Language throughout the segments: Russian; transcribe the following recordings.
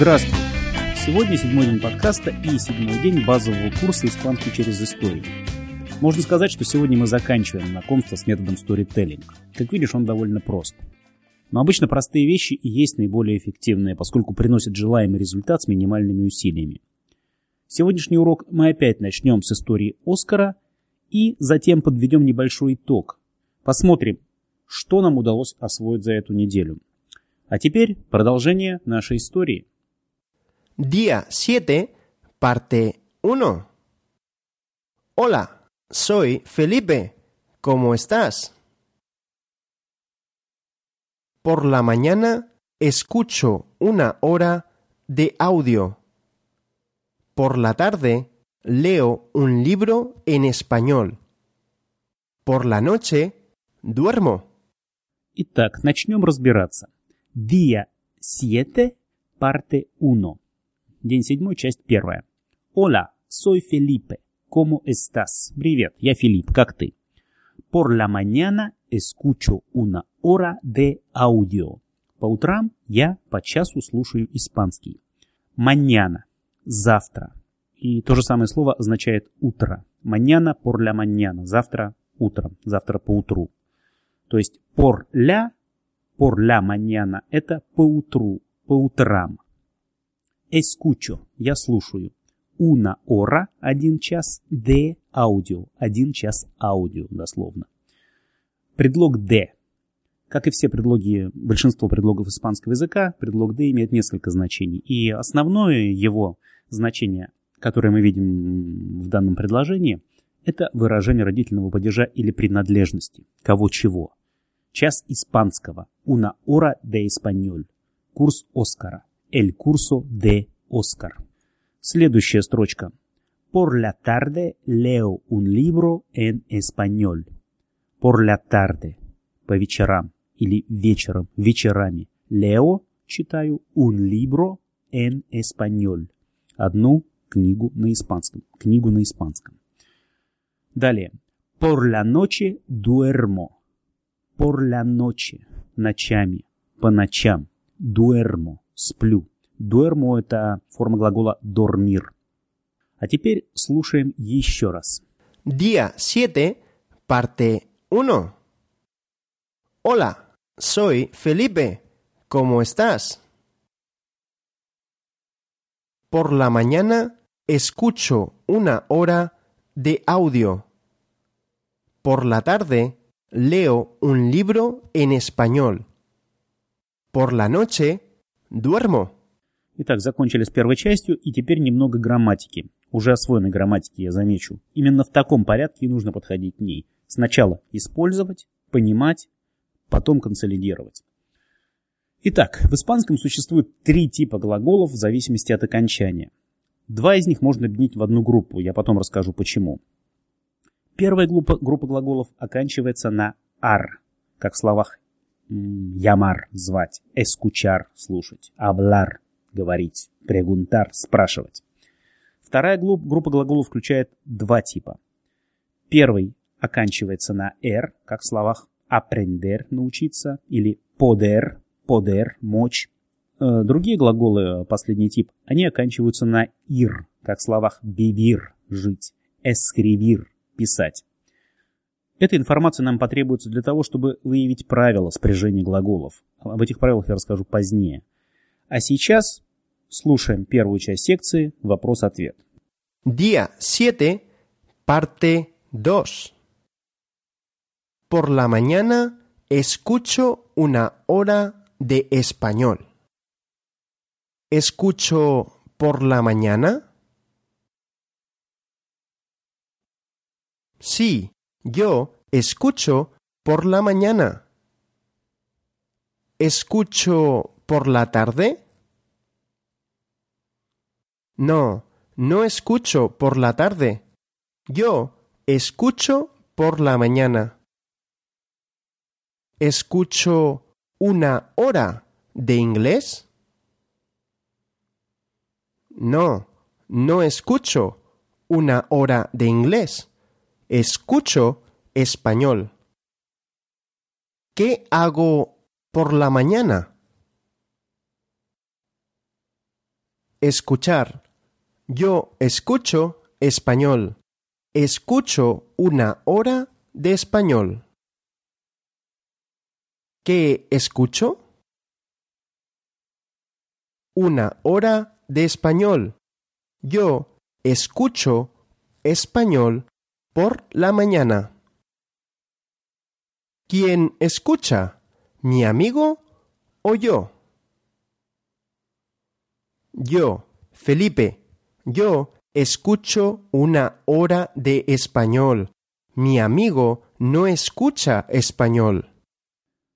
Здравствуй! Сегодня седьмой день подкаста и седьмой день базового курса «Испанский через историю». Можно сказать, что сегодня мы заканчиваем знакомство с методом storytelling. Как видишь, он довольно прост. Но обычно простые вещи и есть наиболее эффективные, поскольку приносят желаемый результат с минимальными усилиями. Сегодняшний урок мы опять начнем с истории Оскара и затем подведем небольшой итог. Посмотрим, что нам удалось освоить за эту неделю. А теперь продолжение нашей истории. Día 7, parte 1. Hola, soy Felipe. ¿Cómo estás? Por la mañana escucho una hora de audio. Por la tarde leo un libro en español. Por la noche duermo. Итак, начнем разбираться. Día 7, parte 1. День седьмой, часть первая. Hola, soy Felipe. ¿Cómo estás? Привет, я Филипп, как ты? Por la mañana escucho una hora de audio. По утрам я по часу слушаю испанский. Mañana – завтра. И то же самое слово означает утро. Mañana por la mañana – завтра утром, завтра по утру. То есть por la, por la mañana – это по утру, по утрам. Escucho – я слушаю. Una hora – один час, de audio – один час аудио, дословно. Предлог de. Как и все предлоги, большинство предлогов испанского языка, предлог de имеет несколько значений. И основное его значение, которое мы видим в данном предложении, это выражение родительного падежа или принадлежности. Кого чего. Час испанского. Una hora de español. Курс Оскара. El curso de Oscar. Следующая строчка. Por la tarde leo un libro en español. Por la tarde. По вечерам. Или вечером. Вечерами. Leo. Читаю un libro en español. Одну книгу на испанском. Книгу на испанском. Далее. Por la noche duermo. Por la noche. Ночами. По ночам. Duermo. Сплю. Дуэрмо – это форма глагола «dormir». А теперь слушаем еще раз. Día 7, parte 1. Hola, soy Felipe. ¿Cómo estás? Por la mañana escucho una hora de audio. Por la tarde leo un libro en español. Por la noche duermo. Итак, закончили с первой частью, и теперь немного грамматики. Уже освоенной грамматики, я замечу. Именно в таком порядке и нужно подходить к ней. Сначала использовать, понимать, потом консолидировать. Итак, в испанском существует три типа глаголов в зависимости от окончания. Два из них можно объединить в одну группу, я потом расскажу почему. Первая группа, группа глаголов оканчивается на «ар», как в словах «ямар» – звать, «эскучар» – слушать, «аблар» – говорить, «прегунтар» – спрашивать. Вторая группа глаголов включает два типа. Первый оканчивается на «р», как в словах «aprender» – научиться, или «poder» – «poder» – мочь. Другие глаголы, последний тип, они оканчиваются на «ир», как в словах «vivir» – «жить», «escribir» – «писать». Эта информация нам потребуется для того, чтобы выявить правила спряжения глаголов. Об этих правилах я расскажу позднее. А сейчас слушаем первую часть секции «Вопрос-ответ». Día 7, parte 2. Por la mañana escucho una hora de español. ¿Escucho por la mañana? Sí, yo escucho por la mañana. ¿Escucho por la tarde? No, no escucho por la tarde. Yo escucho por la mañana. ¿Escucho una hora de inglés? No, no escucho una hora de inglés. Escucho español. ¿Qué hago por la mañana? escuchar. Yo escucho español. Escucho una hora de español. ¿Qué escucho? Una hora de español. Yo escucho español por la mañana. ¿Quién escucha? ¿Mi amigo o yo? Yo, Felipe, yo escucho una hora de español. Mi amigo no escucha español.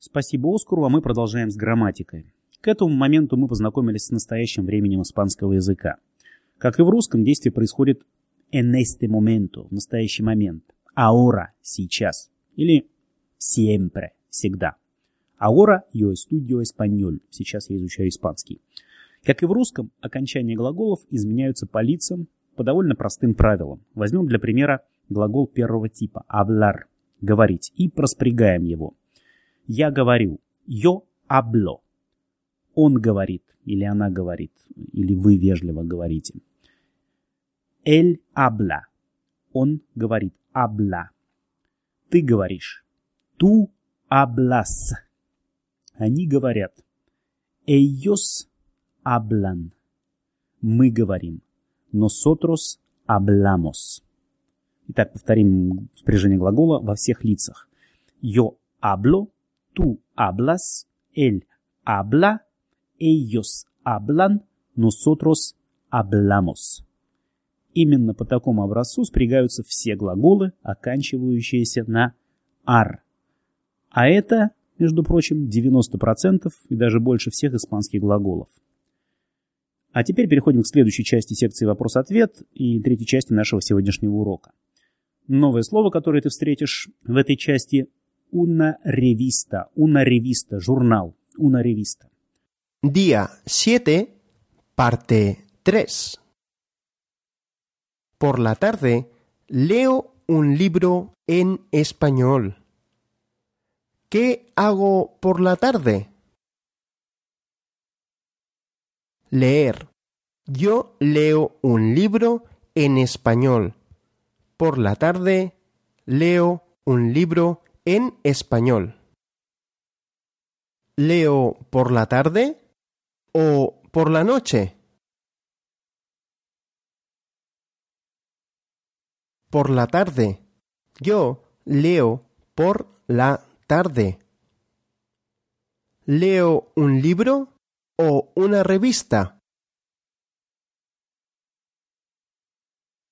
Спасибо Оскару, а мы продолжаем с грамматикой. К этому моменту мы познакомились с настоящим временем испанского языка. Как и в русском, действие происходит en este momento, в настоящий момент. Ahora, сейчас. Или siempre, всегда. Ahora yo estudio español. Сейчас я изучаю испанский. Как и в русском, окончания глаголов изменяются по лицам по довольно простым правилам. Возьмем для примера глагол первого типа hablar – говорить и проспрягаем его. Я говорю yo hablo. Он говорит или она говорит, или вы вежливо говорите. Él habla. Он говорит habla. Ты говоришь. Tú hablas. Они говорят. Ellos hablan. Мы говорим. Nosotros hablamos. Итак, повторим спряжение глагола во всех лицах. Yo hablo, tú hablas, él habla, ellos hablan, nosotros hablamos. Именно по такому образцу спрягаются все глаголы, оканчивающиеся на «ар». А это, между прочим, 90% и даже больше всех испанских глаголов. А теперь переходим к следующей части секции «Вопрос-ответ» и третьей части нашего сегодняшнего урока. Новое слово, которое ты встретишь в этой части – «una revista», «una revista», журнал, «una revista». Día 7, parte 3. Por la tarde leo un libro en español. ¿Qué hago por la tarde? Leer. Yo leo un libro en español. Por la tarde leo un libro en español. ¿Leo por la tarde o por la noche? Por la tarde. Yo leo por la tarde. ¿Leo un libro o una revista?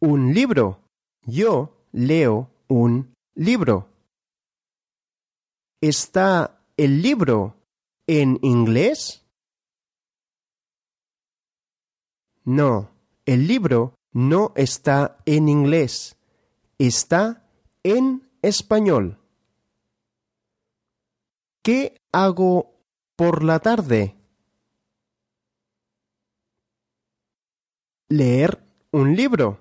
Un libro. Yo leo un libro. ¿Está el libro en inglés? No, el libro no está en inglés. Está en español. ¿Qué hago por la tarde? Leer un libro.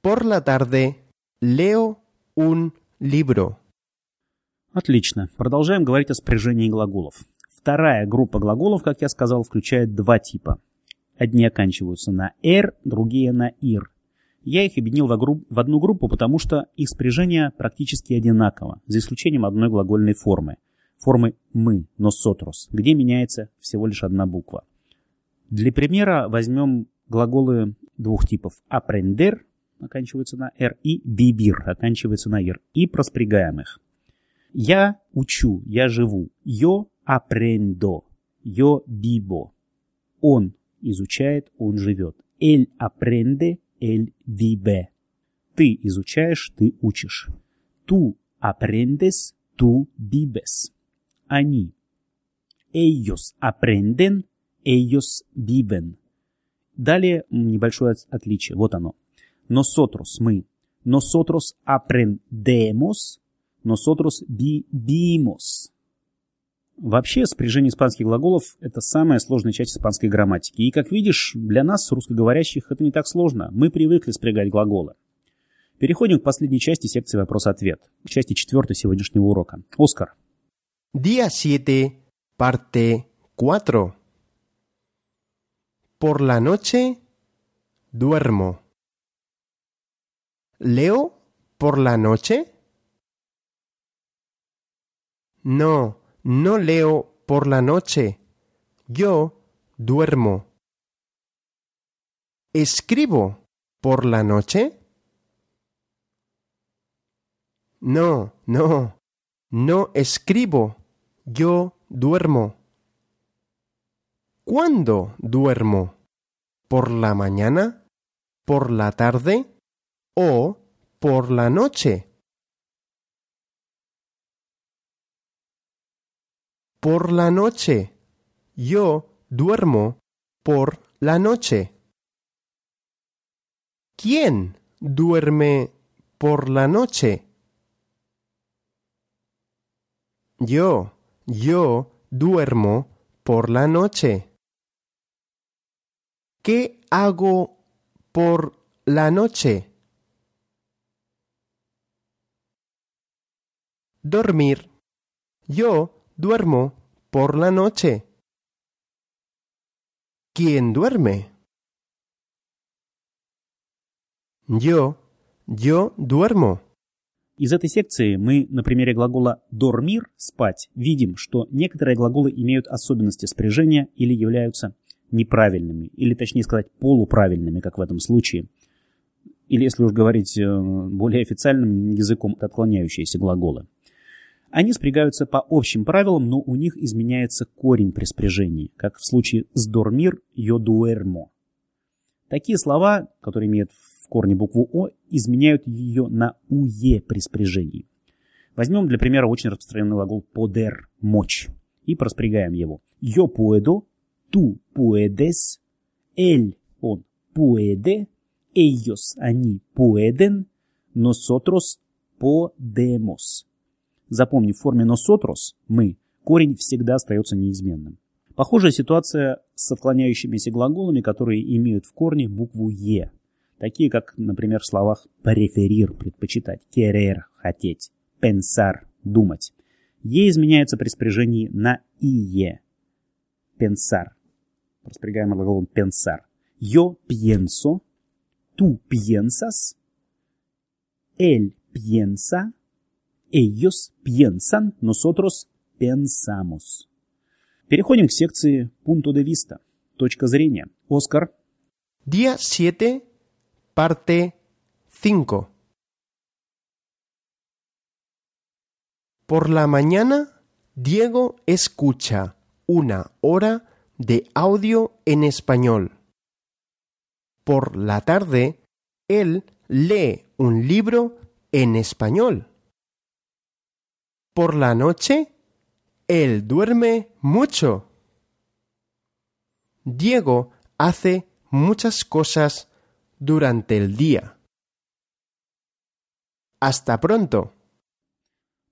Por la tarde leo un libro. Отлично. Продолжаем говорить о спряжении глаголов. Вторая группа глаголов, как я сказал, включает два типа. Одни оканчиваются на «р», другие на «ир». Я их объединил в одну группу, потому что их спряжение практически одинаково, за исключением одной глагольной формы. Формы «мы», «nosotros», где меняется всего лишь одна буква. Для примера возьмем глаголы двух типов. «aprender» оканчивается на «р» и «vivir» оканчивается на «ир» и проспрягаем их. Я учу, я живу. Yo aprendo, yo vivo. Он изучает, он живет. Él aprende, vive. Ты изучаешь, ты учишь. Tú aprendes, tú vives. Они. Ellos aprenden, ellos viven. Далее небольшое отличие. Вот оно. Nosotros, мы. Nosotros aprendemos, nosotros vivimos. Вообще, спряжение испанских глаголов – это самая сложная часть испанской грамматики. И, как видишь, для нас, русскоговорящих, это не так сложно. Мы привыкли спрягать глаголы. Переходим к последней части секции «Вопрос-ответ», к части четвертой сегодняшнего урока. Оскар. Día 7, parte 4. por la noche duermo. ¿Leo por la noche? No, no leo por la noche. Yo duermo. ¿Escribo por la noche? No, no, no escribo. Yo duermo. ¿Cuándo duermo? ¿Por la mañana? ¿Por la tarde? ¿O por la noche? Por la noche. Yo duermo por la noche. ¿Quién duerme por la noche? Yo, yo duermo por la noche. ¿Qué hago por la noche? Dormir. Yo duermo por la noche. ¿Quién duerme? Yo, yo duerмо. Из этой секции мы на примере глагола «дормир» – «спать» видим, что некоторые глаголы имеют особенности спряжения или являются неправильными, или точнее сказать полуправильными, как в этом случае. Или, если уж говорить э, более официальным языком, отклоняющиеся глаголы. Они спрягаются по общим правилам, но у них изменяется корень при спряжении, как в случае с «дормир» «yo duermo». Такие слова, которые имеют в корне букву «о», изменяют ее на «уе» при спряжении. Возьмем для примера очень распространенный глагол «poder» – «мочь» и проспрягаем его. «Yo puedo», «tú puedes», «él» – «он» puede, «ellos» – «они» pueden, «nosotros» – «podemos». Запомни, в форме «nosotros» – «мы» корень всегда остается неизменным. Похожая ситуация с отклоняющимися глаголами, которые имеют в корне букву «е», такие как, например, в словах «преферир» – предпочитать, «querer» – хотеть, «pensar» – думать. «Е» изменяется при спряжении на «ие» – «pensar», распрягаемый глаголом «pensar». «Yo pienso», «tú piensas», «él piensa», Ellos piensan, nosotros pensamos. Переходим к секции punto de vista. Точка зрения. Оскар. Día 7, parte 5. Por la mañana, Diego escucha una hora de audio en español. Por la tarde, él lee un libro en español. Por la noche, él duerme mucho. Diego hace muchas cosas durante el día. Hasta pronto.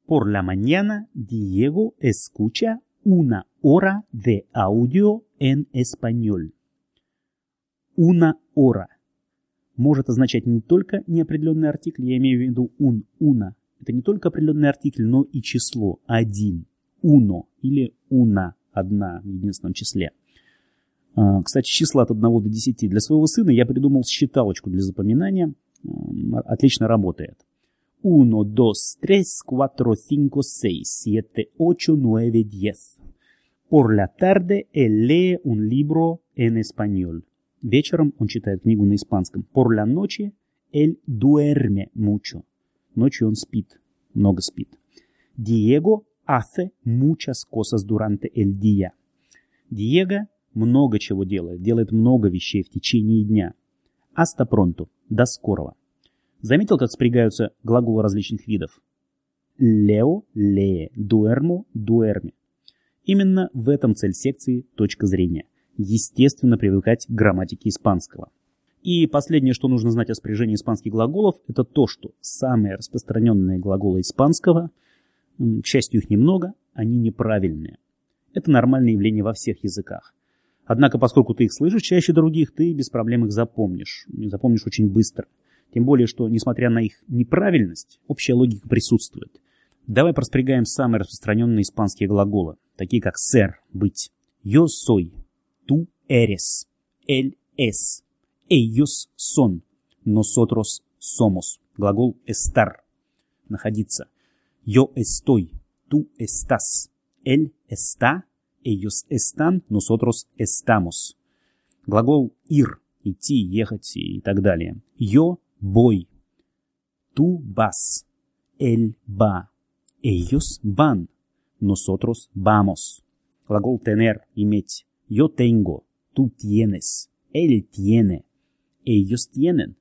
Por la mañana, Diego escucha una hora de audio en español. Una hora может означать не только неопределенный артикль, я имею в виду un, una, это не только определенный артикль, но и число один. Uno или una, одна в единственном числе. А, кстати, числа от 1 до 10 для своего сына я придумал считалочку для запоминания. Отлично работает. 1, 2, 3, 4, 5, 6, 7, 8, 9, 10. Por la tarde él lee un libro en español. Вечером он читает книгу на испанском. Por la noche él duerme mucho. Ночью он спит, много спит. Диего hace muchas cosas durante el día. Диего много чего делает, делает много вещей в течение дня. Hasta pronto. До скорого. Заметил, как спрягаются глаголы различных видов? Лео, лее, дуэрмо, дуэрме. Именно в этом цель секции точка зрения. Естественно, привыкать к грамматике испанского. И последнее, что нужно знать о спряжении испанских глаголов, это то, что самые распространенные глаголы испанского, к счастью, их немного, они неправильные. Это нормальное явление во всех языках. Однако, поскольку ты их слышишь чаще других, ты без проблем их запомнишь. Запомнишь очень быстро. Тем более, что, несмотря на их неправильность, общая логика присутствует. Давай проспрягаем самые распространенные испанские глаголы, такие как «ser» – «быть», «yo soy», «tú eres», Él es. Ellos son. Nosotros somos. Глагол estar. Находиться. Yo estoy. Tú estás. Él está. Ellos están. Nosotros estamos. Глагол ir. Идти, ехать и так далее. Yo voy. Tú vas. Él va. Ellos van. Nosotros vamos. Глагол tener, иметь. Yo tengo. Tú tienes. Él tiene. Ellos tienen.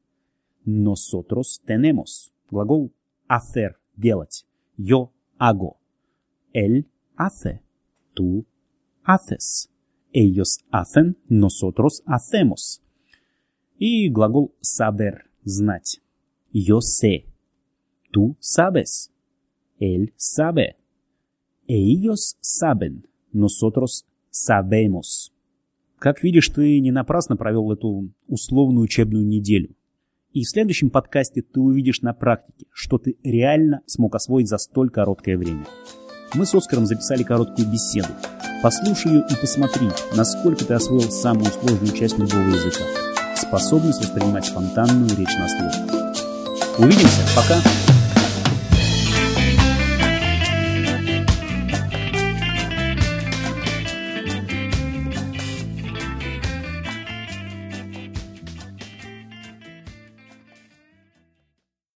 Nosotros tenemos. Глагол hacer, делать. Yo hago. Él hace. Tú haces. Ellos hacen. Nosotros hacemos. И глагол saber, знать. Yo sé. Tú sabes. Él sabe. Ellos saben. Nosotros sabemos. Как видишь, ты не напрасно провел эту условную учебную неделю. И в следующем подкасте ты увидишь на практике, что ты реально смог освоить за столь короткое время. Мы с Оскаром записали короткую беседу. Послушай ее и посмотри, насколько ты освоил самую сложную часть любого языка – способность воспринимать спонтанную речь на слух. Увидимся, пока!